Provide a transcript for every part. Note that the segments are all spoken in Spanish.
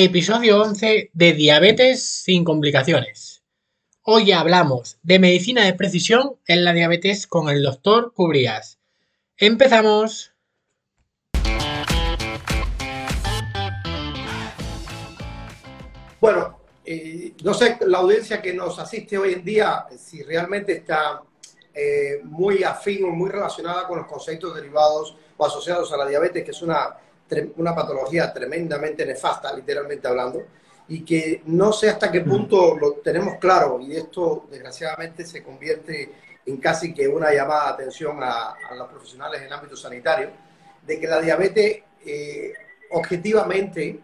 Episodio 11 de Diabetes sin complicaciones. Hoy hablamos de medicina de precisión en la diabetes con el doctor Cubrías. ¡Empezamos! Bueno, eh, no sé la audiencia que nos asiste hoy en día si realmente está eh, muy afín o muy relacionada con los conceptos derivados o asociados a la diabetes, que es una una patología tremendamente nefasta, literalmente hablando, y que no sé hasta qué punto lo tenemos claro, y esto desgraciadamente se convierte en casi que una llamada de atención a, los profesionales en el ámbito sanitario, de que la diabetes eh, objetivamente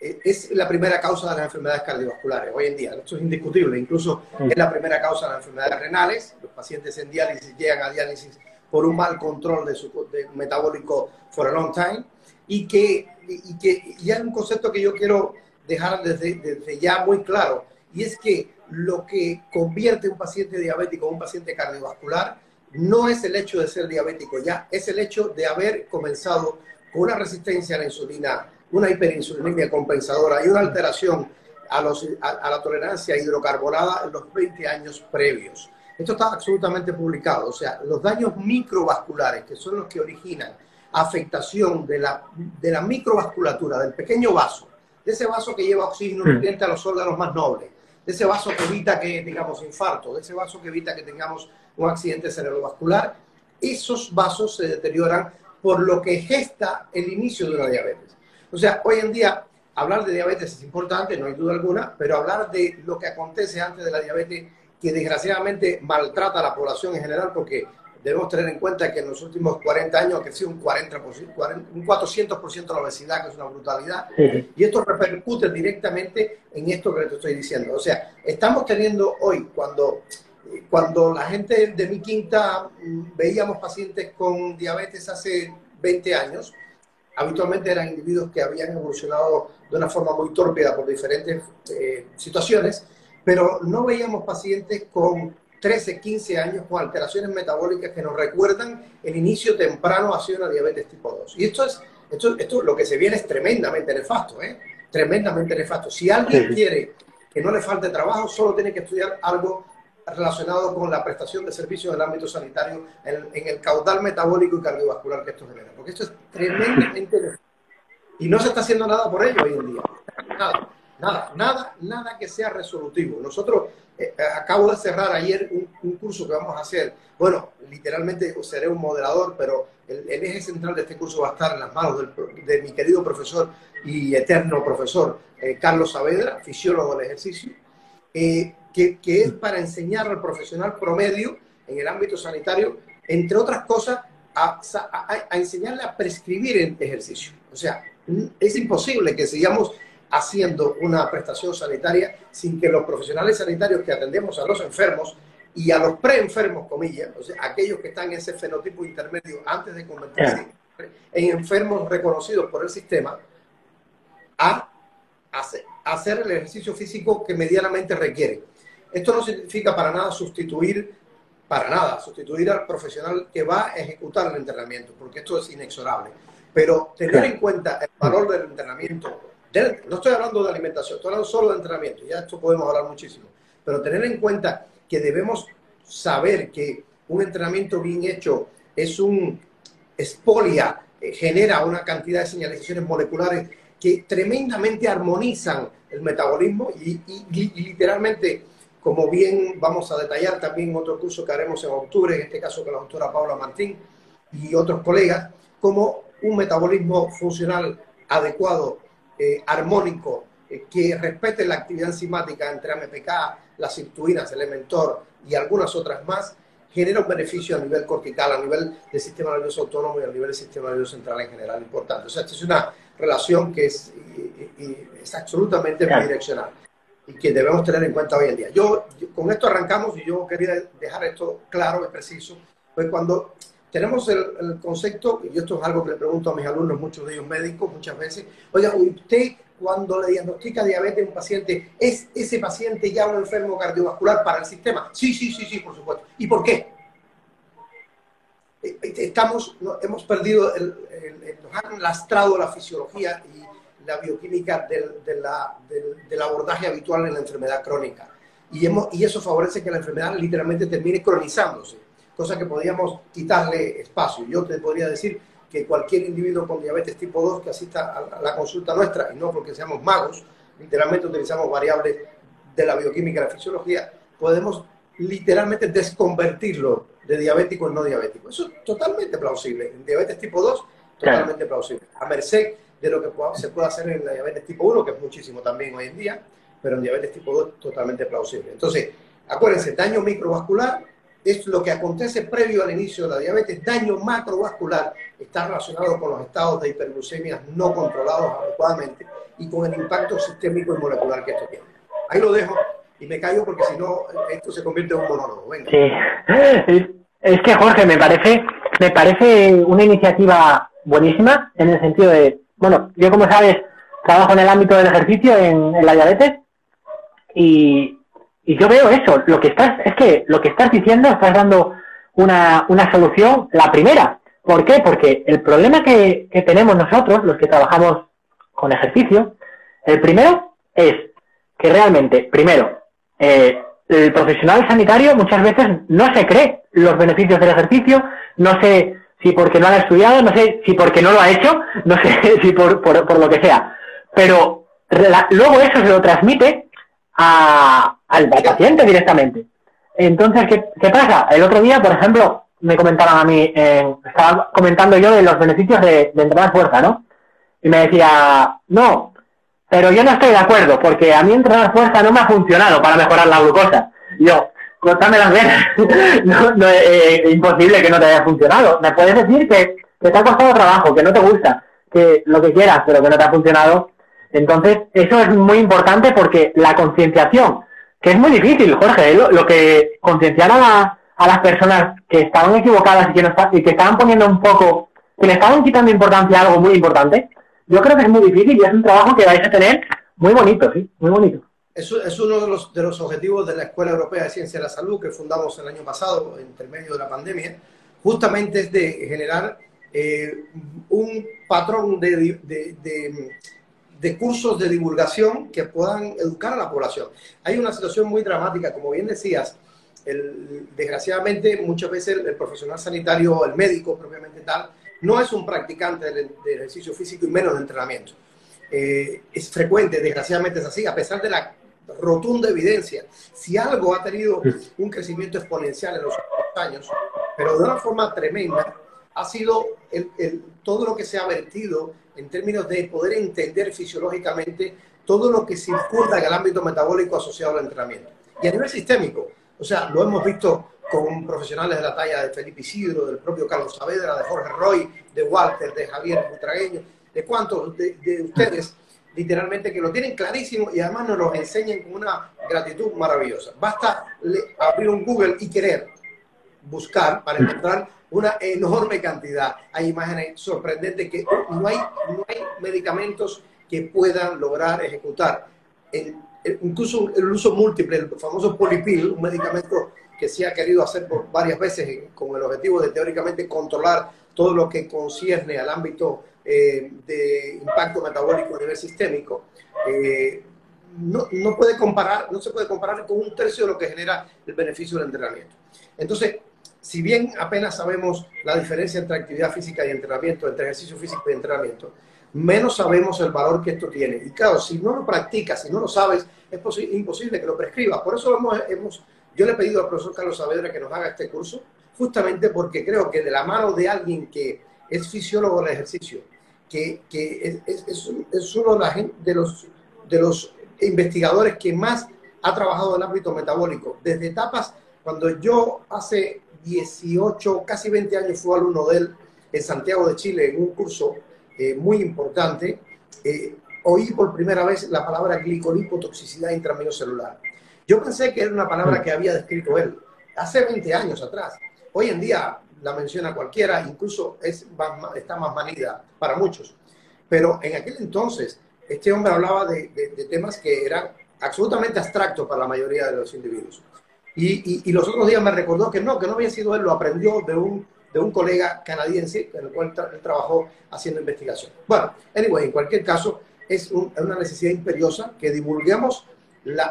eh, es la primera causa de las enfermedades cardiovasculares hoy en día. Esto es indiscutible. Incluso es la primera causa de las enfermedades renales. Los pacientes en diálisis llegan a diálisis por un mal control de su metabólico for a long time y que, y que y hay un concepto que yo quiero dejar desde, desde ya muy claro, y es que lo que convierte un paciente diabético en un paciente cardiovascular no es el hecho de ser diabético ya, es el hecho de haber comenzado con una resistencia a la insulina, una hiperinsulinemia compensadora y una alteración a, los, a, la tolerancia hidrocarbonada en los 20 años previos. Esto está absolutamente publicado, o sea, los daños microvasculares, que son los que originan afectación de la, de la microvasculatura, del pequeño vaso, de ese vaso que lleva oxígeno mm. nutriente a los órganos más nobles, de ese vaso que evita que tengamos infarto, de ese vaso que evita que tengamos un accidente cerebrovascular, esos vasos se deterioran por lo que gesta el inicio de una diabetes. O sea, hoy en día hablar de diabetes es importante, no hay duda alguna, pero hablar de lo que acontece antes de la diabetes, que desgraciadamente maltrata a la población en general, porque debemos tener en cuenta que en los últimos 40 años ha crecido un, 40, un 400% la obesidad, que es una brutalidad, y esto repercute directamente en esto que te estoy diciendo. O sea, estamos teniendo hoy, cuando, cuando la gente de mi quinta mm, veíamos pacientes con diabetes hace 20 años, habitualmente eran individuos que habían evolucionado de una forma muy tórpida por diferentes eh, situaciones, pero no veíamos pacientes con 13, 15 años con alteraciones metabólicas que nos recuerdan el inicio temprano hacia una diabetes tipo 2. Y esto es, esto, esto lo que se viene es tremendamente nefasto, ¿eh? Tremendamente nefasto. Si alguien quiere que no le falte trabajo, solo tiene que estudiar algo relacionado con la prestación de servicios en el ámbito sanitario, en, en el caudal metabólico y cardiovascular que esto genera. Porque esto es tremendamente nefasto. Y no se está haciendo nada por ello hoy en día. Nada. Nada, nada, nada que sea resolutivo. Nosotros, eh, eh, acabo de cerrar ayer un, curso que vamos a hacer. Bueno, literalmente seré un moderador, pero el, eje central de este curso va a estar en las manos de mi querido profesor y eterno profesor eh, Carlos Saavedra, fisiólogo del ejercicio, que, que, es para enseñar al profesional promedio en el ámbito sanitario, entre otras cosas, a, a, a enseñarle a prescribir el ejercicio. O sea, es imposible que sigamos haciendo una prestación sanitaria sin que los profesionales sanitarios que atendemos a los enfermos y a los preenfermos, comillas, o sea, aquellos que están en ese fenotipo intermedio antes de convertirse en enfermos reconocidos por el sistema, a hacer, el ejercicio físico que medianamente requiere. Esto no significa para nada sustituir, para nada, sustituir al profesional que va a ejecutar el entrenamiento, porque esto es inexorable. Pero tener en cuenta el valor del entrenamiento no estoy hablando de alimentación, estoy hablando solo de entrenamiento, ya esto podemos hablar muchísimo, pero tener en cuenta que debemos saber que un entrenamiento bien hecho es un expolia, eh, genera una cantidad de señalizaciones moleculares que tremendamente armonizan el metabolismo y, literalmente, como bien vamos a detallar también otro curso que haremos en octubre, en este caso con la doctora Paula Martín y otros colegas, como un metabolismo funcional adecuado eh, armónico eh, que respete la actividad enzimática entre AMPK, las sirtuinas, Elementor y algunas otras más, genera un beneficio a nivel cortical, a nivel del sistema nervioso autónomo y a nivel del sistema nervioso central en general importante. O sea, esta es una relación que es, es absolutamente bidireccional y que debemos tener en cuenta hoy en día. Yo, con esto arrancamos y yo quería dejar esto claro y preciso, pues cuando tenemos el, concepto, y esto es algo que le pregunto a mis alumnos, muchos de ellos médicos, muchas veces, oiga, usted cuando le diagnostica diabetes a un paciente, ¿es ese paciente ya un enfermo cardiovascular para el sistema? Sí, sí, sí, sí, por supuesto. ¿Y por qué? Eh, eh, estamos, hemos perdido, nos han lastrado la fisiología y la bioquímica del, del, abordaje habitual en la enfermedad crónica. Y, hemos, y eso favorece que la enfermedad literalmente termine cronizándose, cosa que podríamos quitarle espacio. Yo te podría decir que cualquier individuo con diabetes tipo 2 que asista a la consulta nuestra, y no porque seamos magos, literalmente utilizamos variables de la bioquímica y la fisiología, podemos literalmente desconvertirlo de diabético en no diabético. Eso es totalmente plausible. En diabetes tipo 2, totalmente plausible. A merced de lo que se puede hacer en la diabetes tipo 1, que es muchísimo también hoy en día, pero en diabetes tipo 2 totalmente plausible. Entonces, acuérdense, daño microvascular es lo que acontece previo al inicio de la diabetes. Daño macrovascular está relacionado con los estados de hiperglucemia no controlados adecuadamente y con el impacto sistémico y molecular que esto tiene. Ahí lo dejo y me callo porque si no, esto se convierte en un monólogo. Sí. Es que, Jorge, me parece, me parece una iniciativa buenísima en el sentido de, bueno, yo como sabes, trabajo en el ámbito del ejercicio en la diabetes y, y yo veo eso, lo que estás, es que lo que estás diciendo, estás dando una, una solución, la primera. ¿Por qué? Porque el problema que, tenemos nosotros, los que trabajamos con ejercicio, el primero es que realmente, primero, eh, el profesional sanitario muchas veces no se cree los beneficios del ejercicio, no sé si porque no ha estudiado, no sé si porque no lo ha hecho, no sé si por, por lo que sea, pero luego eso se lo transmite a, al paciente directamente. Entonces, ¿qué, ¿qué, pasa? El otro día, por ejemplo, me comentaban a mí, estaba comentando yo de los beneficios de, de entrenar fuerza, ¿no? Y me decía, no, pero yo no estoy de acuerdo, porque a mí entrenar fuerza no me ha funcionado para mejorar la glucosa. Y yo, cortame las venas, no, no, eh, imposible que no te haya funcionado. Me puedes decir que, que te ha costado trabajo, que no te gusta, que lo que quieras, pero que no te ha funcionado. Entonces, eso es muy importante porque la concienciación, que es muy difícil, Jorge, ¿eh? lo, que concienciar a, a, las personas que estaban equivocadas y que, no estaban poniendo un poco, que le estaban quitando importancia a algo muy importante, yo creo que es muy difícil y es un trabajo que vais a tener muy bonito, sí, muy bonito. Es, es uno de los, de los objetivos de la Escuela Europea de Ciencia de la Salud que fundamos el año pasado, entre medio de la pandemia, justamente es de generar eh, un patrón de de cursos de divulgación que puedan educar a la población. Hay una situación muy dramática, como bien decías, el, desgraciadamente muchas veces el, profesional sanitario, el médico propiamente tal, no es un practicante del, ejercicio físico y menos de entrenamiento. Eh, es frecuente, desgraciadamente es así, a pesar de la rotunda evidencia. Si algo ha tenido un crecimiento exponencial en los últimos años, pero de una forma tremenda, ha sido el, todo lo que se ha vertido en términos de poder entender fisiológicamente todo lo que circunda en el ámbito metabólico asociado al entrenamiento. Y a nivel sistémico, o sea, lo hemos visto con profesionales de la talla de Felipe Isidro, del propio Carlos Saavedra, de Jorge Roy, de Walter, de Javier Butragueño, de cuántos de, de ustedes literalmente que lo tienen clarísimo y además nos lo enseñan con una gratitud maravillosa. Basta abrir un Google y querer buscar para encontrar una enorme cantidad. Hay imágenes sorprendentes que no hay, no hay medicamentos que puedan lograr ejecutar. incluso el uso múltiple, el famoso polipil, un medicamento que se ha querido hacer por varias veces con el objetivo de teóricamente controlar todo lo que concierne al ámbito eh, de impacto metabólico a nivel sistémico, eh, no, no, puede comparar, no se puede comparar con un tercio de lo que genera el beneficio del entrenamiento. Entonces, si bien apenas sabemos la diferencia entre actividad física y entrenamiento, entre ejercicio físico y entrenamiento, menos sabemos el valor que esto tiene. Y claro, si no lo practicas, si no lo sabes, es imposible que lo prescribas. Por eso hemos, yo le he pedido al profesor Carlos Saavedra que nos haga este curso, justamente porque creo que de la mano de alguien que es fisiólogo del ejercicio, que, que es, es, es, uno de, los, de los investigadores que más ha trabajado en el ámbito metabólico, desde etapas cuando yo hace 18, casi 20 años fui alumno de él en Santiago de Chile en un curso eh, muy importante. Eh, oí por primera vez la palabra glicolipotoxicidad intramiocelular. Yo pensé que era una palabra que había descrito él hace 20 años atrás. Hoy en día la menciona cualquiera, incluso es está más manida para muchos. Pero en aquel entonces, este hombre hablaba de, de temas que eran absolutamente abstractos para la mayoría de los individuos. Y, y, los otros días me recordó que no, que no había sido él, lo aprendió de un, de un colega canadiense con el cual él trabajó haciendo investigación. Bueno, anyway, en cualquier caso, es una necesidad imperiosa que divulguemos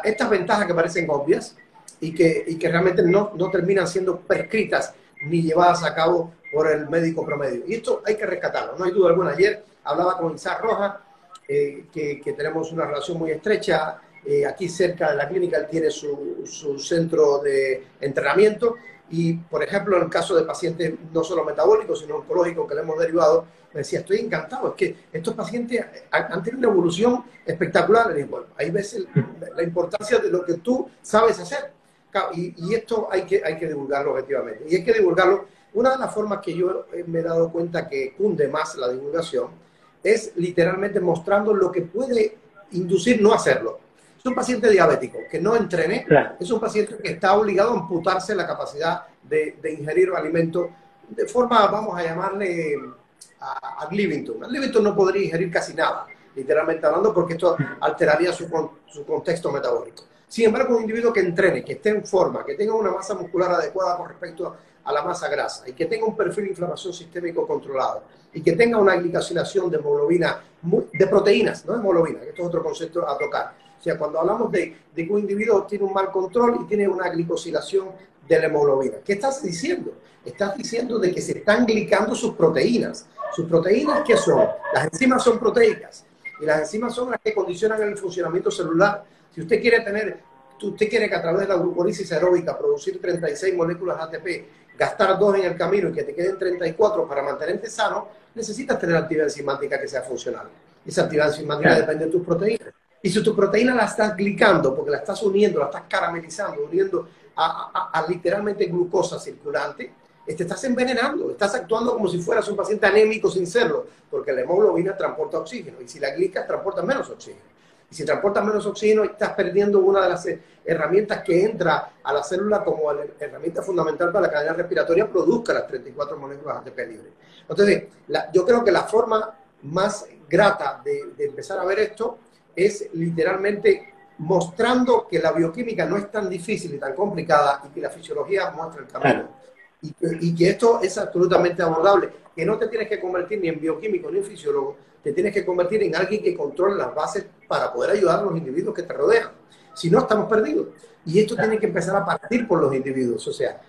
estas ventajas que parecen obvias y que, y que realmente no, no terminan siendo prescritas ni llevadas a cabo por el médico promedio. Y esto hay que rescatarlo, no hay duda alguna. Ayer hablaba con Isaac Roja, eh, que, que, tenemos una relación muy estrecha. Eh, aquí cerca de la clínica él tiene su, su, centro de entrenamiento y, por ejemplo, en el caso de pacientes no solo metabólicos, sino oncológicos que le hemos derivado, me decía, estoy encantado, es que estos pacientes han tenido una evolución espectacular. Y bueno, ahí ves la importancia de lo que tú sabes hacer. Y, y, esto hay que, hay que divulgarlo objetivamente. Y hay que divulgarlo una de las formas que yo me he dado cuenta que cunde más la divulgación es literalmente mostrando lo que puede inducir no hacerlo. Es un paciente diabético que no entrene, es un paciente que está obligado a amputarse la capacidad de, ingerir alimentos de forma, vamos a llamarle, a, a Livington. A Livington no podría ingerir casi nada, literalmente hablando, porque esto alteraría su, su contexto metabólico. Sin embargo, un individuo que entrene, que esté en forma, que tenga una masa muscular adecuada con respecto a a la masa grasa y que tenga un perfil de inflamación sistémico controlado y que tenga una glicosilación de hemoglobina, de proteínas, no de hemoglobina, que esto es otro concepto a tocar. O sea, cuando hablamos de, de que un individuo tiene un mal control y tiene una glicosilación de la hemoglobina, ¿qué estás diciendo? Estás diciendo de que se están glicando sus proteínas. ¿Sus proteínas qué son? Las enzimas son proteicas y las enzimas son las que condicionan el funcionamiento celular. Si usted quiere tener, usted quiere que a través de la glucólisis aeróbica producir 36 moléculas ATP gastar dos en el camino y que te queden 34 para mantenerte sano, necesitas tener actividad enzimática que sea funcional. Esa actividad enzimática depende de tus proteínas. Y si tu proteína la estás glicando, porque la estás uniendo, la estás caramelizando, uniendo a, literalmente glucosa circulante, te estás envenenando, estás actuando como si fueras un paciente anémico sin serlo, porque la hemoglobina transporta oxígeno y si la glicas transporta menos oxígeno. Y si transportas menos oxígeno, estás perdiendo una de las herramientas que entra a la célula como herramienta fundamental para la cadena respiratoria, produzca las 34 moléculas ATP libre. Entonces, yo creo que la forma más grata de, empezar a ver esto es literalmente mostrando que la bioquímica no es tan difícil y tan complicada y que la fisiología muestra el camino. Y, y, que esto es absolutamente abordable, que no te tienes que convertir ni en bioquímico ni en fisiólogo, te tienes que convertir en alguien que controle las bases para poder ayudar a los individuos que te rodean. Si no, estamos perdidos. Y esto tiene que empezar a partir por los individuos. O sea,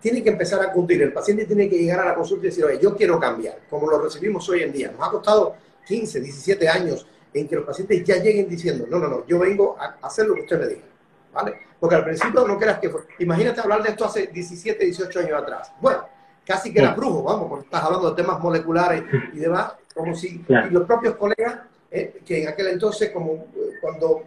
tiene que empezar a cumplir. El paciente tiene que llegar a la consulta y decir, oye, yo quiero cambiar, como lo recibimos hoy en día. Nos ha costado 15, 17 años en que los pacientes ya lleguen diciendo, no, no, no, yo vengo a hacer lo que usted me diga. ¿Vale? Porque al principio no creas que fue. Imagínate hablar de esto hace 17, 18 años atrás. Bueno, casi que era brujo, vamos, porque estás hablando de temas moleculares y demás, como si y los propios colegas, eh, que en aquel entonces, como eh, cuando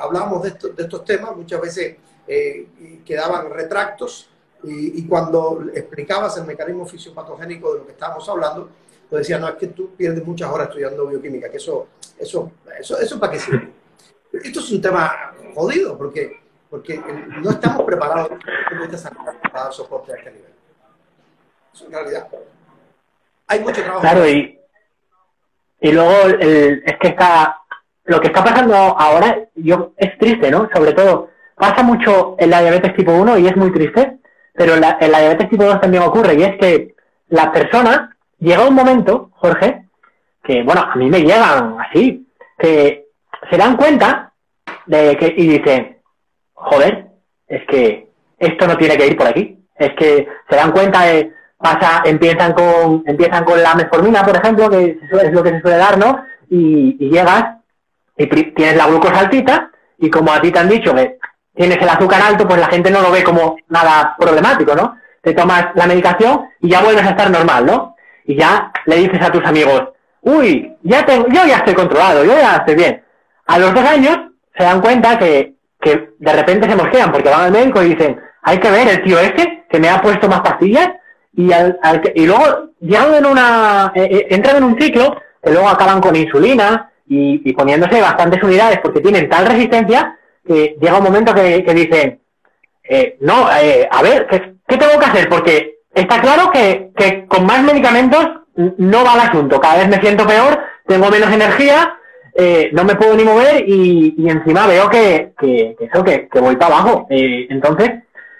hablábamos de, de, estos temas, muchas veces eh, quedaban retractos y, cuando explicabas el mecanismo fisiopatogénico de lo que estábamos hablando, pues decían, no, es que tú pierdes muchas horas estudiando bioquímica, que eso, eso, eso, eso para qué sirve. Esto es un tema jodido, porque, porque no estamos preparados para dar soporte a este nivel. Eso en realidad. Hay mucho trabajo. Claro, y, y luego el, es que está, lo que está pasando ahora yo, es triste, ¿no? Sobre todo, pasa mucho en la diabetes tipo 1 y es muy triste, pero en la, en la diabetes tipo 2 también ocurre y es que la persona llega un momento, Jorge, que bueno, a mí me llegan así, que se dan cuenta de que y dicen, joder, es que esto no tiene que ir por aquí. Es que se dan cuenta de, pasa, empiezan con, empiezan con la metformina, por ejemplo, que es lo que se suele dar, ¿no? Y, llegas y tienes la glucosa altita y como a ti te han dicho que tienes el azúcar alto, pues la gente no lo ve como nada problemático, ¿no? Te tomas la medicación y ya vuelves a estar normal, ¿no? Y ya le dices a tus amigos, uy, ya tengo, yo ya estoy controlado, yo ya estoy bien. A los dos años se dan cuenta que, que de repente se mosquean porque van al médico y dicen, hay que ver el tío este que me ha puesto más pastillas y, al, y luego llegan en una, eh, eh, entran en un ciclo que luego acaban con insulina y, poniéndose bastantes unidades porque tienen tal resistencia que llega un momento que, que dicen, eh, no, a ver, ¿qué, ¿qué, tengo que hacer? Porque está claro que, que con más medicamentos no va el asunto, cada vez me siento peor, tengo menos energía, no me puedo ni mover y, y encima veo que, que, que eso, que, que voy para abajo. entonces,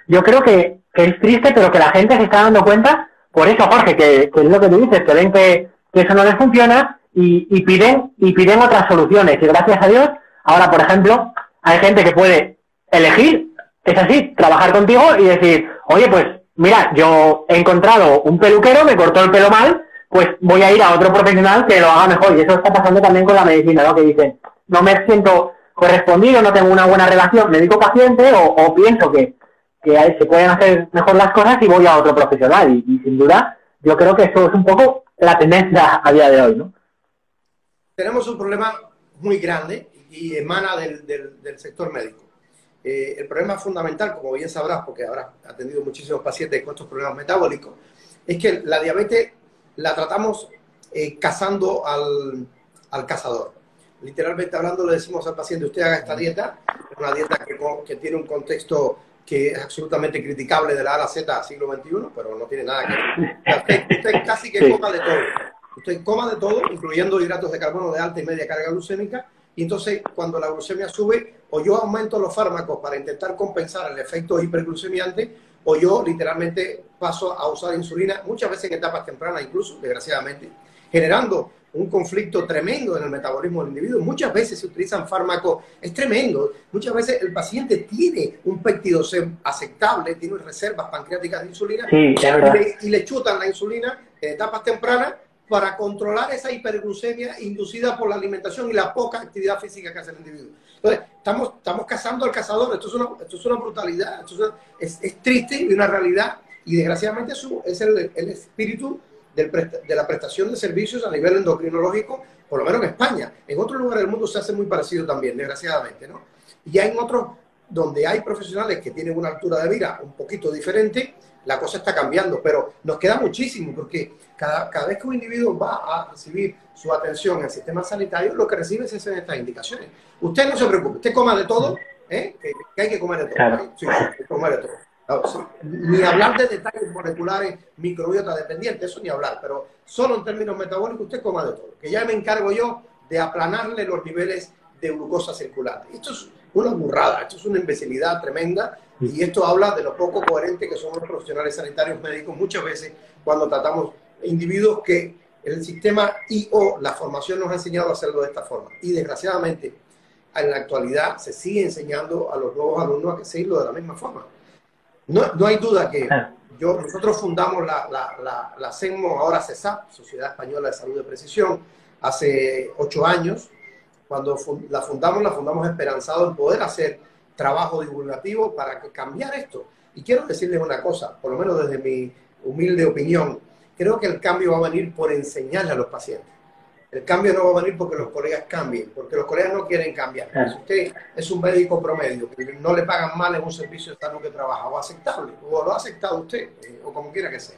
yo creo que que es triste, pero que la gente se está dando cuenta, por eso, Jorge, que, es lo que tú dices, que ven que, eso no les funciona y, y, piden, y piden otras soluciones. Y gracias a Dios, ahora, por ejemplo, hay gente que puede elegir, es así, trabajar contigo y decir, oye, pues mira, yo he encontrado un peluquero, me cortó el pelo mal, pues voy a ir a otro profesional que lo haga mejor. Y eso está pasando también con la medicina, ¿no? Que dicen, no me siento correspondido, no tengo una buena relación médico-paciente o, pienso que, que se pueden hacer mejor las cosas y voy a otro profesional. Y, sin duda, yo creo que eso es un poco la tendencia a día de hoy, ¿no? Tenemos un problema muy grande y emana del, del, sector médico. Eh, el problema fundamental, como bien sabrás, porque habrás atendido muchísimos pacientes con estos problemas metabólicos, es que la diabetes la tratamos eh, cazando al, al cazador literalmente hablando, le decimos al paciente, usted haga esta dieta, una dieta que, que, tiene un contexto que es absolutamente criticable de la A a la Z siglo XXI, pero no tiene nada que ver. Usted, casi que coma de todo. Usted coma de todo, incluyendo hidratos de carbono de alta y media carga glucémica, y entonces cuando la glucemia sube, o yo aumento los fármacos para intentar compensar el efecto hiperglucemiante, o yo literalmente paso a usar insulina, muchas veces en etapas tempranas incluso, desgraciadamente, generando un conflicto tremendo en el metabolismo del individuo. Muchas veces se utilizan fármacos, es tremendo. Muchas veces el paciente tiene un péptido C aceptable, tiene reservas pancreáticas de insulina y, le, chutan la insulina en etapas tempranas para controlar esa hiperglucemia inducida por la alimentación y la poca actividad física que hace el individuo. Entonces, estamos, estamos cazando al cazador. Esto es una, esto es una brutalidad, es, es, triste y una realidad. Y desgraciadamente eso es el, el espíritu de la prestación de servicios a nivel endocrinológico, por lo menos en España. En otros lugares del mundo se hace muy parecido también, desgraciadamente, ¿no? Y ya en otros donde hay profesionales que tienen una altura de vida un poquito diferente, la cosa está cambiando, pero nos queda muchísimo porque cada, cada vez que un individuo va a recibir su atención en el sistema sanitario, lo que recibe es estas indicaciones. Usted no se preocupe, usted coma de todo, ¿eh? que, hay que comer de todo. Sí, hay que comer de todo. Ni hablar de detalles moleculares, microbiota dependientes, eso ni hablar, pero solo en términos metabólicos usted coma de todo, que ya me encargo yo de aplanarle los niveles de glucosa circulante. Esto es una burrada, esto es una imbecilidad tremenda y esto habla de lo poco coherente que son los profesionales sanitarios médicos muchas veces cuando tratamos individuos que el sistema I o la formación nos ha enseñado a hacerlo de esta forma. Y desgraciadamente, en la actualidad se sigue enseñando a los nuevos alumnos a que seguirlo de la misma forma. No, no hay duda que ah. yo, nosotros fundamos la, la, la, la CENMO, ahora CESAP, Sociedad Española de Salud de Precisión, hace ocho años. Cuando la fundamos, la fundamos esperanzado en poder hacer trabajo divulgativo para cambiar esto. Y quiero decirles una cosa, por lo menos desde mi humilde opinión, creo que el cambio va a venir por enseñarle a los pacientes. El cambio no va a venir porque los colegas cambien, porque los colegas no quieren cambiar. Si usted es un médico promedio, que no le pagan mal en un servicio de salud que trabaja, o aceptable, o lo ha aceptado usted, eh, o como quiera que sea,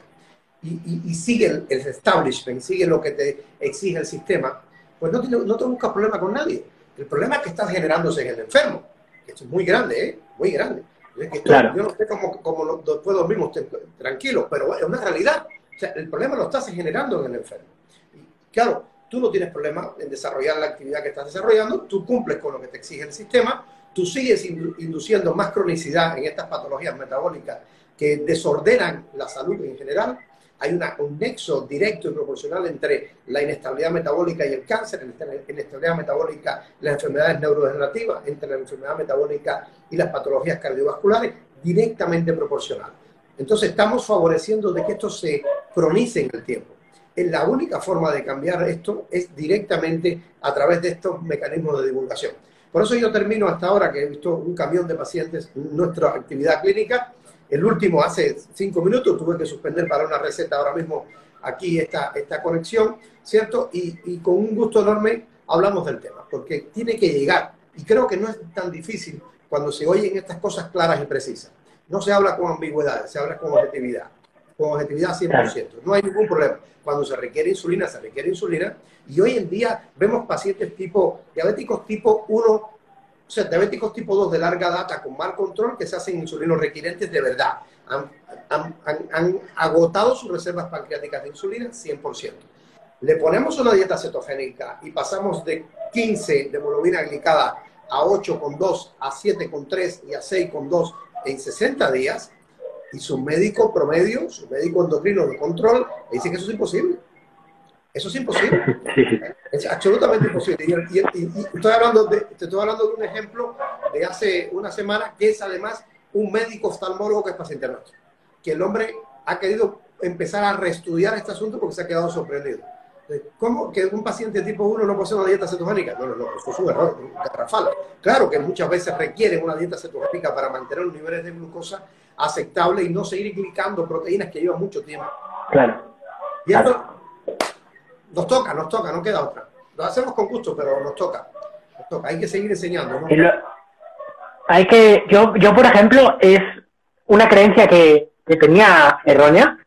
y, sigue el, establishment, sigue lo que te exige el sistema, pues no, no te buscas problema con nadie. El problema es que estás generándose en el enfermo, que esto es muy grande, ¿eh? muy grande. Yo no sé cómo, cómo después dormimos tranquilos, pero es una realidad. O sea, el problema lo estás generando en el enfermo. Y claro, tú no tienes problema en desarrollar la actividad que estás desarrollando, tú cumples con lo que te exige el sistema, tú sigues induciendo más cronicidad en estas patologías metabólicas que desordenan la salud en general. Hay una, un nexo directo y proporcional entre la inestabilidad metabólica y el cáncer, la inestabilidad metabólica las enfermedades neurodegenerativas, entre la enfermedad metabólica y las patologías cardiovasculares, directamente proporcional. Entonces estamos favoreciendo de que esto se cronice en el tiempo la única forma de cambiar esto es directamente a través de estos mecanismos de divulgación. Por eso yo termino hasta ahora que he visto un camión de pacientes en nuestra actividad clínica. El último hace cinco minutos, tuve que suspender para una receta ahora mismo aquí esta, esta conexión, ¿cierto? Y, y con un gusto enorme hablamos del tema, porque tiene que llegar. Y creo que no es tan difícil cuando se oyen estas cosas claras y precisas. No se habla con ambigüedades, se habla con objetividad con objetividad 100%. No hay ningún problema. Cuando se requiere insulina, se requiere insulina. Y hoy en día vemos pacientes tipo, diabéticos tipo 1, o sea, diabéticos tipo 2 de larga data con mal control que se hacen insulinos requirientes de verdad. Han, han agotado sus reservas pancreáticas de insulina 100%. Le ponemos una dieta cetogénica y pasamos de 15 de hemoglobina glicada a 8,2, a 7,3 y a 6,2 en 60 días, y su médico promedio, su médico endocrino de control, dice que eso es imposible. Eso es imposible. Es absolutamente imposible. Y, estoy hablando de, te estoy hablando de un ejemplo de hace una semana que es además un médico oftalmólogo que es paciente nuestro. Que el hombre ha querido empezar a reestudiar este asunto porque se ha quedado sorprendido. ¿Cómo que un paciente tipo 1 no hacer una dieta cetogénica? No, no, no, eso es un error, garrafal. Claro que muchas veces requieren una dieta cetogénica para mantener los niveles de glucosa aceptables y no seguir glicando proteínas que llevan mucho tiempo. Claro. Y esto nos toca, nos toca, no queda otra. Lo hacemos con gusto, pero nos toca. Nos toca. Hay que seguir enseñando. hay que, yo, yo, por ejemplo, es una creencia que, que tenía errónea.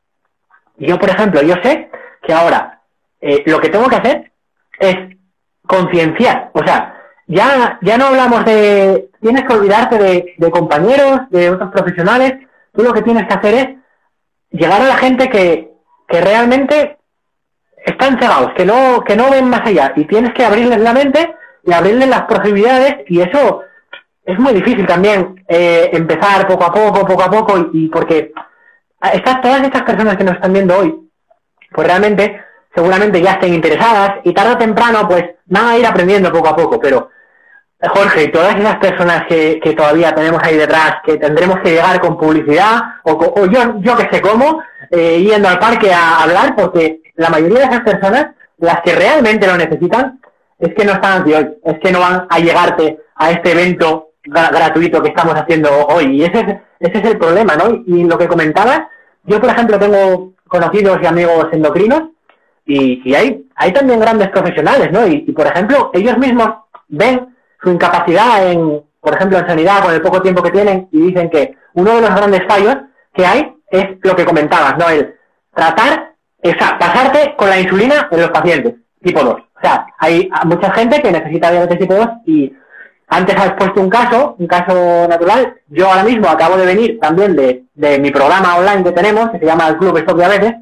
Yo, por ejemplo, yo sé que ahora eh, lo que tengo que hacer es concienciar. O sea, ya, ya no hablamos de, tienes que olvidarte de, compañeros, de otros profesionales. Tú lo que tienes que hacer es llegar a la gente que, que realmente están cegados, que no, que no ven más allá. Y tienes que abrirles la mente y abrirles las posibilidades y eso es muy difícil también eh, empezar poco a poco, poco a poco y, y porque estas, todas estas personas que nos están viendo hoy, pues realmente seguramente ya estén interesadas y tarde o temprano pues van a ir aprendiendo poco a poco, pero Jorge, todas esas personas que, que todavía tenemos ahí detrás, que tendremos que llegar con publicidad o, yo, yo que sé cómo, eh, yendo al parque a hablar, porque la mayoría de esas personas, las que realmente lo necesitan, es que no están aquí hoy, es que no van a llegarte a este evento gratuito que estamos haciendo hoy. Y ese es, ese es el problema, ¿no? Y lo que comentabas, yo por ejemplo tengo conocidos y amigos endocrinos y, hay, hay también grandes profesionales, ¿no? Y, por ejemplo, ellos mismos ven su incapacidad en, por ejemplo, en sanidad con el poco tiempo que tienen y dicen que uno de los grandes fallos que hay es lo que comentabas, ¿no? El tratar, esa, pasarte con la insulina en los pacientes, tipo 2. O sea, hay mucha gente que necesita diabetes tipo 2 y antes has puesto un caso, un caso natural. Yo ahora mismo acabo de venir también de, de mi programa online que tenemos, que se llama el Club Stop Diabetes,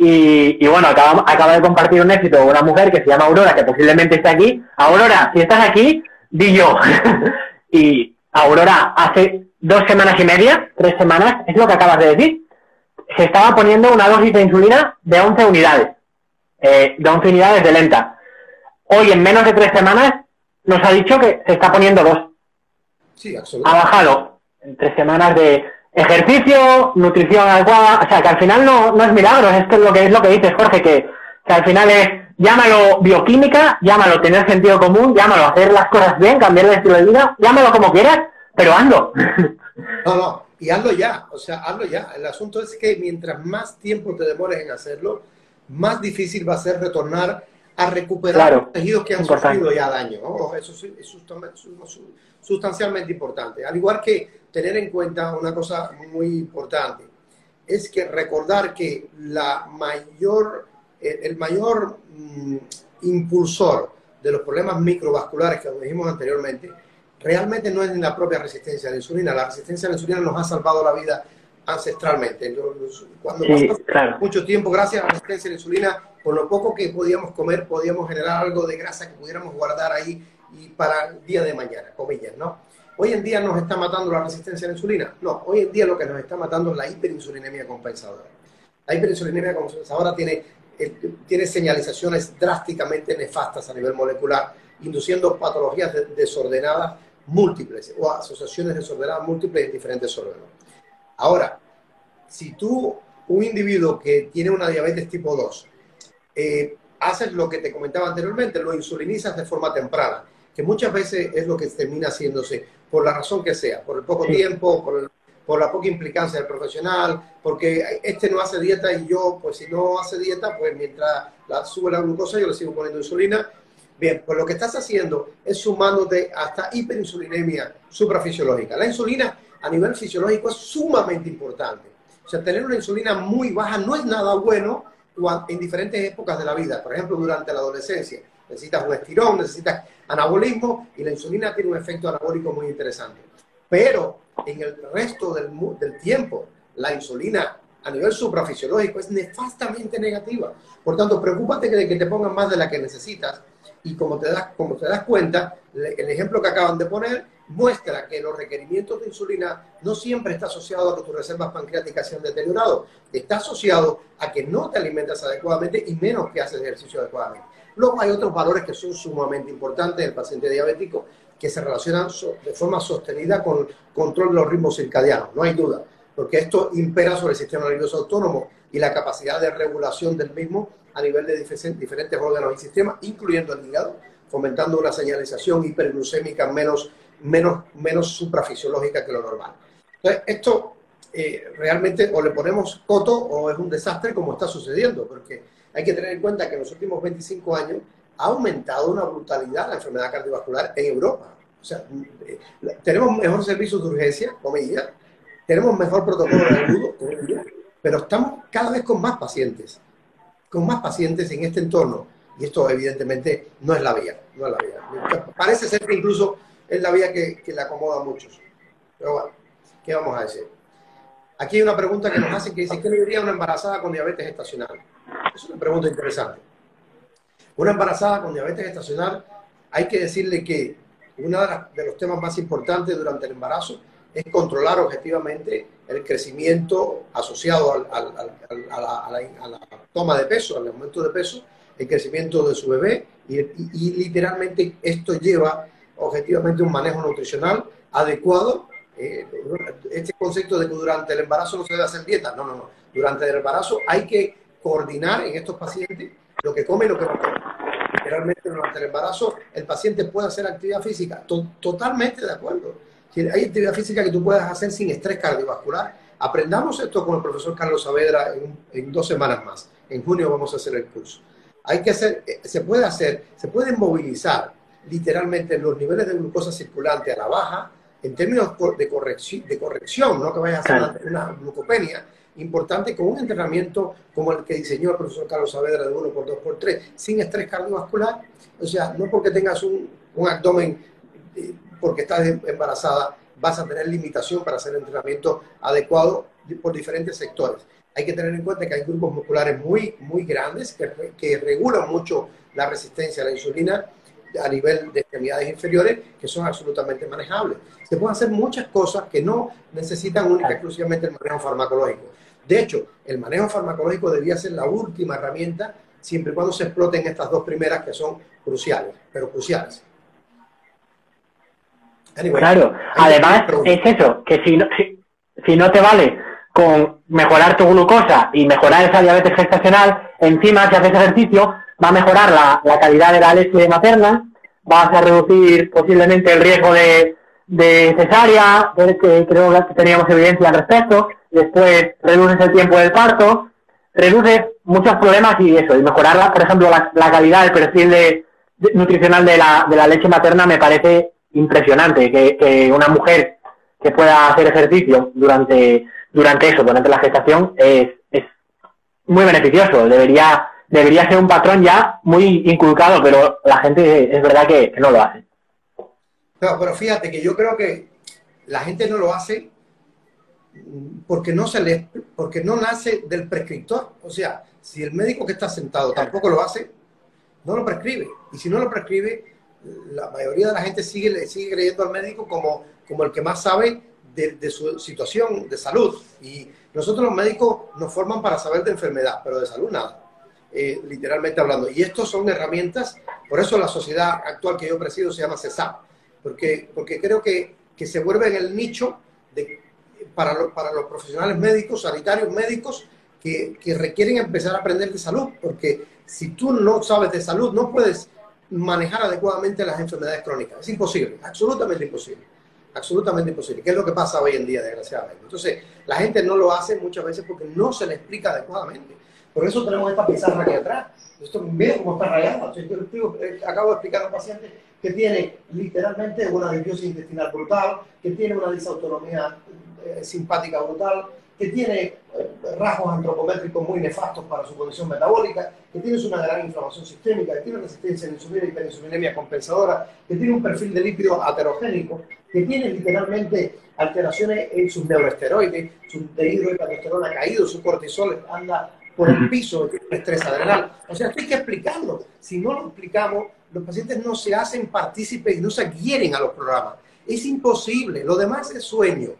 y, bueno, acaba, de compartir un éxito una mujer que se llama Aurora, que posiblemente está aquí. Aurora, si estás aquí, di yo. y Aurora, hace dos semanas y media, tres semanas, es lo que acabas de decir, se estaba poniendo una dosis de insulina de 11 unidades, eh, de 11 unidades de lenta. Hoy, en menos de tres semanas, nos ha dicho que se está poniendo dos. Sí, absolutamente. Ha bajado en tres semanas de ejercicio, nutrición adecuada, o sea, que al final no, no es milagros, esto es lo que es lo que dices, Jorge, que, que al final es, llámalo bioquímica, llámalo tener sentido común, llámalo hacer las cosas bien, cambiar el estilo de vida, llámalo como quieras, pero ando. No, no, y hazlo ya, o sea, hazlo ya. El asunto es que mientras más tiempo te demores en hacerlo, más difícil va a ser retornar a recuperar los tejidos que han sufrido ya daño. Eso es sustancialmente importante. Al igual que tener en cuenta una cosa muy importante, es que recordar que la mayor, el mayor mm, impulsor de los problemas microvasculares que dijimos anteriormente, realmente no es ni la propia resistencia a la insulina. La resistencia a la insulina nos ha salvado la vida ancestralmente. Cuando pasamos mucho tiempo, gracias a la resistencia a la insulina, por lo poco que podíamos comer, podíamos generar algo de grasa que pudiéramos guardar ahí y para el día de mañana, comillas, ¿no? Hoy en día nos está matando la resistencia a la insulina. No, hoy en día lo que nos está matando es la hiperinsulinemia compensadora. La hiperinsulinemia compensadora tiene, tiene señalizaciones drásticamente nefastas a nivel molecular, induciendo patologías desordenadas múltiples o asociaciones desordenadas múltiples en diferentes órganos. Ahora, si tú, un individuo que tiene una diabetes tipo 2, eh, haces lo que te comentaba anteriormente, lo insulinizas de forma temprana, que muchas veces es lo que termina haciéndose por la razón que sea, por el poco tiempo, por, por, la poca implicancia del profesional, porque este no hace dieta y yo, pues si no hace dieta, pues mientras sube la glucosa yo le sigo poniendo insulina. Bien, pues lo que estás haciendo es sumándote hasta hiperinsulinemia suprafisiológica. La insulina a nivel fisiológico es sumamente importante. O sea, tener una insulina muy baja no es nada bueno en diferentes épocas de la vida. Por ejemplo, durante la adolescencia necesitas un estirón, necesitas anabolismo y la insulina tiene un efecto anabólico muy interesante. Pero en el resto del, del tiempo, la insulina a nivel suprafisiológico es nefastamente negativa. Por tanto, preocúpate de que te pongan más de la que necesitas y como te das, como te das cuenta, el ejemplo que acaban de poner muestra que los requerimientos de insulina no siempre está asociado a que tus reservas pancreáticas se han deteriorado, está asociado a que no te alimentas adecuadamente y menos que haces ejercicio adecuadamente. Luego hay otros valores que son sumamente importantes en el paciente diabético que se relacionan de forma sostenida con control de los ritmos circadianos, no hay duda, porque esto impera sobre el sistema nervioso autónomo y la capacidad de regulación del mismo a nivel de diferentes órganos y sistemas, incluyendo el hígado, fomentando una señalización hiperglucémica menos, menos, menos suprafisiológica que lo normal. Entonces, esto eh, realmente o le ponemos coto o es un desastre como está sucediendo, porque hay que tener en cuenta que en los últimos 25 años ha aumentado una brutalidad la enfermedad cardiovascular en Europa. O sea, tenemos mejor servicio de urgencia, comillas, tenemos mejor protocolo de agudo, pero estamos cada vez con más pacientes, con más pacientes en este entorno. Y esto evidentemente no es la vía, no es la vía. Parece ser que incluso es la vía que, que le acomoda a muchos. Pero bueno, ¿qué vamos a decir? Aquí hay una pregunta que nos hacen que dice, ¿qué le diría a una embarazada con diabetes estacional? Es una pregunta interesante. Una embarazada con diabetes estacional, hay que decirle que uno de, los temas más importantes durante el embarazo es controlar objetivamente el crecimiento asociado a, la, toma de peso, al aumento de peso, el crecimiento de su bebé y, literalmente esto lleva objetivamente un manejo nutricional adecuado. Eh, este concepto de que durante el embarazo no se debe hacer dieta, no, no, no. Durante el embarazo hay que coordinar en estos pacientes lo que come y lo que no come. Literalmente durante el embarazo el paciente puede hacer actividad física. totalmente de acuerdo. Si hay actividad física que tú puedes hacer sin estrés cardiovascular. Aprendamos esto con el profesor Carlos Saavedra en, dos semanas más. En junio vamos a hacer el curso. Hay que hacer, eh, se puede hacer, se puede movilizar literalmente los niveles de glucosa circulante a la baja en términos de corrección, de corrección no que vayas a hacer una glucopenia, importante con un entrenamiento como el que diseñó el profesor Carlos Saavedra de 1 por 2 por 3 sin estrés cardiovascular. O sea, no porque tengas un, un abdomen, eh, porque estás embarazada, vas a tener limitación para hacer entrenamiento adecuado por diferentes sectores. Hay que tener en cuenta que hay grupos musculares muy, muy grandes que, que regulan mucho la resistencia a la insulina a nivel de extremidades inferiores que son absolutamente manejables. Se pueden hacer muchas cosas que no necesitan única exclusivamente el manejo farmacológico. De hecho, el manejo farmacológico debía ser la última herramienta siempre y cuando se exploten estas dos primeras que son cruciales, pero cruciales. claro, además es eso, que si no, si, no te vale con mejorar tu glucosa y mejorar esa diabetes gestacional, encima si haces ejercicio va a mejorar la, calidad de la leche materna, vas a reducir posiblemente el riesgo de, de cesárea, creo que teníamos evidencia al respecto, después reduces el tiempo del parto, reduces muchos problemas y eso, y mejorar, por ejemplo, la, calidad, el perfil de, nutricional de la, de la leche materna me parece impresionante, que, una mujer que pueda hacer ejercicio durante, durante eso, durante la gestación, es, es muy beneficioso, debería, debería ser un patrón ya muy inculcado, pero la gente es verdad que, no lo hace. pero fíjate que yo creo que la gente no lo hace porque no se le, porque no nace del prescriptor. O sea, si el médico que está sentado tampoco lo hace, no lo prescribe. Y si no lo prescribe, la mayoría de la gente sigue, sigue creyendo al médico como, como el que más sabe de, su situación de salud. Y nosotros los médicos nos forman para saber de enfermedad, pero de salud nada. Eh, literalmente hablando. Y estos son herramientas, por eso la sociedad actual que yo presido se llama CESAP, porque, porque creo que, que se vuelve en el nicho de para, para los profesionales médicos, sanitarios médicos, que, que, requieren empezar a aprender de salud, porque si tú no sabes de salud, no puedes manejar adecuadamente las enfermedades crónicas. Es imposible, absolutamente imposible. Absolutamente imposible, que es lo que pasa hoy en día, desgraciadamente. Entonces, la gente no lo hace muchas veces porque no se le explica adecuadamente. Por eso tenemos esta pizarra aquí atrás. Esto, mira cómo está rayado. Eh, acabo de explicar a un paciente que tiene literalmente una disbiosis intestinal brutal, que tiene una disautonomía eh, simpática brutal, que tiene eh, rasgos antropométricos muy nefastos para su condición metabólica, que tiene una gran inflamación sistémica, que tiene resistencia a la insulina y hiperinsulinemia compensadora, que tiene un perfil de lípido aterogénico, que tiene literalmente alteraciones en sus neuroesteroides, su dehidrohidratestosterona caído, su cortisol anda por el piso, tiene estrés adrenal. O sea, esto hay que explicarlo. Si no lo explicamos, los pacientes no se hacen partícipes y no se adhieren a los programas. Es imposible, lo demás es sueño.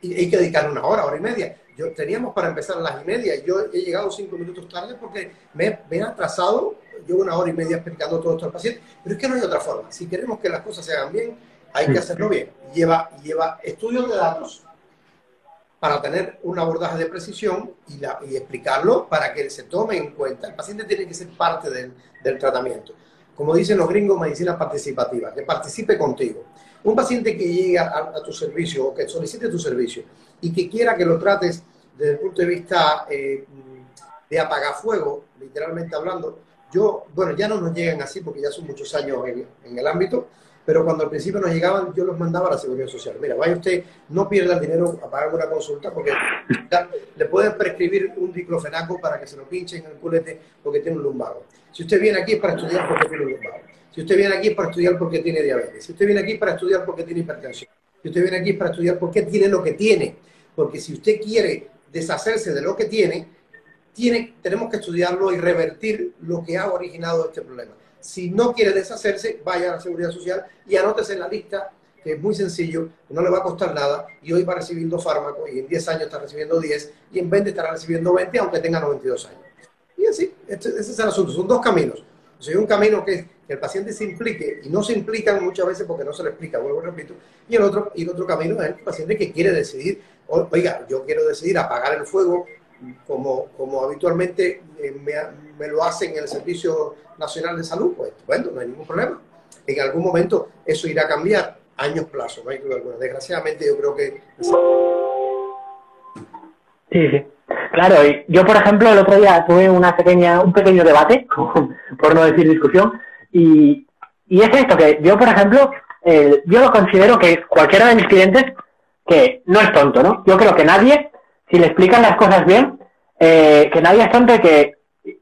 Y hay que dedicar una hora, hora y media. Yo teníamos para empezar a las y media y yo he llegado cinco minutos tarde porque me, me he atrasado, llevo una hora y media explicando todo esto al paciente, pero es que no hay otra forma. Si queremos que las cosas se hagan bien, hay que hacerlo bien. Lleva, lleva estudios de datos para tener un abordaje de precisión y, la, y, explicarlo para que se tome en cuenta. El paciente tiene que ser parte del, del, tratamiento. Como dicen los gringos, medicina participativa, que participe contigo. Un paciente que llegue a, tu servicio o que solicite tu servicio y que quiera que lo trates desde el punto de vista eh, de apagafuego, literalmente hablando, yo, bueno, ya no nos llegan así porque ya son muchos años en, en el ámbito, pero cuando al principio nos llegaban, yo los mandaba a la Seguridad Social. Mira, vaya usted, no pierda el dinero a pagar una consulta porque le pueden prescribir un diclofenaco para que se lo pinchen en el culete porque tiene un lumbago. Si usted viene aquí es para estudiar porque tiene un lumbago. Si usted viene aquí es para estudiar porque tiene diabetes. Si usted viene aquí es para estudiar porque tiene hipertensión. Si usted viene aquí es para estudiar porque tiene lo que tiene. Porque si usted quiere deshacerse de lo que tiene, tiene tenemos que estudiarlo y revertir lo que ha originado este problema. Si no quiere deshacerse, vaya a la Seguridad Social y anótese en la lista, que es muy sencillo, no le va a costar nada, y hoy va recibiendo fármacos, y en 10 años está recibiendo 10, y en 20 estará recibiendo 20, aunque tenga 92 años. Y así, este, ese es el asunto. Son dos caminos. O sea, hay un camino que es el paciente se implique, y no se implican muchas veces porque no se le explica, vuelvo repito, y el otro, y el otro camino es el paciente que quiere decidir, oiga, yo quiero decidir apagar el fuego como, como habitualmente eh, me, me, lo hacen en el Servicio Nacional de Salud, pues bueno, no hay ningún problema. En algún momento eso irá a cambiar, años plazo, no hay duda alguna. Desgraciadamente yo creo que... Sí, sí. Claro, yo por ejemplo el otro día tuve una pequeña, un pequeño debate, por no decir discusión, y, y es esto, que yo por ejemplo, eh, yo lo considero que cualquiera de mis clientes, que no es tonto, ¿no? Yo creo que nadie si le explican las cosas bien, eh, que nadie es tonto que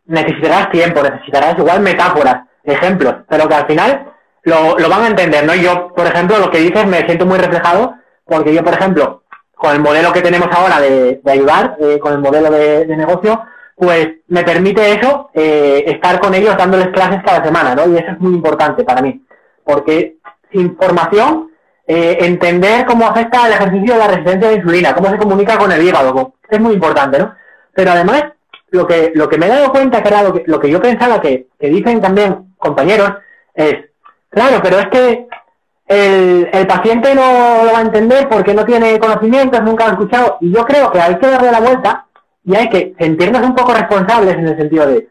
necesitarás tiempo, necesitarás igual metáforas, ejemplos, pero que al final lo, lo van a entender, ¿no? Yo, por ejemplo, lo que dices me siento muy reflejado, porque yo, por ejemplo, con el modelo que tenemos ahora de, de ayudar, eh, con el modelo de, de, negocio, pues me permite eso, eh, estar con ellos dándoles clases cada semana, ¿no? Y eso es muy importante para mí, porque sin formación eh, entender cómo afecta el ejercicio de la resistencia a la insulina, cómo se comunica con el hígado, es muy importante, ¿no? Pero además, lo que, lo que me he dado cuenta, que era lo que, lo que yo pensaba que, que dicen también compañeros, es, claro, pero es que el, el paciente no lo va a entender porque no tiene conocimientos, nunca lo ha escuchado, y yo creo que hay que darle la vuelta y hay que sentirnos un poco responsables en el sentido de,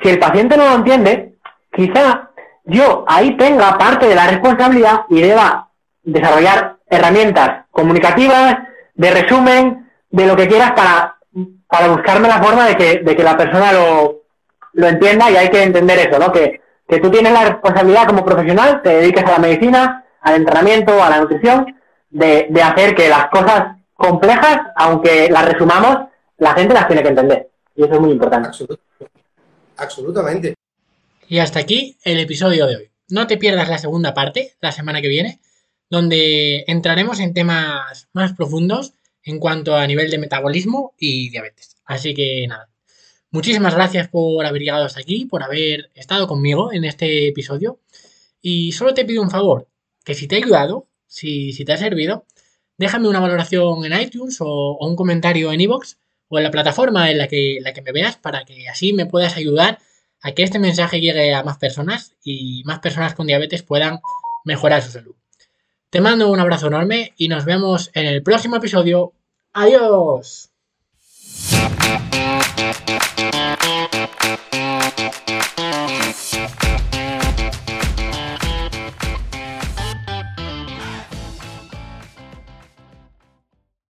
si el paciente no lo entiende, quizá yo ahí tenga parte de la responsabilidad y deba desarrollar herramientas comunicativas, de resumen, de lo que quieras para, para buscarme la forma de que, de que la persona lo, lo entienda y hay que entender eso, ¿no? Que, que tú tienes la responsabilidad como profesional, te dediques a la medicina, al entrenamiento, a la nutrición, de, de hacer que las cosas complejas, aunque las resumamos, la gente las tiene que entender. Y eso es muy importante. Absolutamente. Y hasta aquí el episodio de hoy. No te pierdas la segunda parte, la semana que viene, donde entraremos en temas más profundos en cuanto a nivel de metabolismo y diabetes. Así que nada, muchísimas gracias por haber llegado hasta aquí, por haber estado conmigo en este episodio. Y solo te pido un favor, que si te ha ayudado, si, si te ha servido, déjame una valoración en iTunes o, o un comentario en iVoox o en la plataforma en la que, la que me veas para que así me puedas ayudar a que este mensaje llegue a más personas y más personas con diabetes puedan mejorar su salud. Te mando un abrazo enorme y nos vemos en el próximo episodio. Adiós.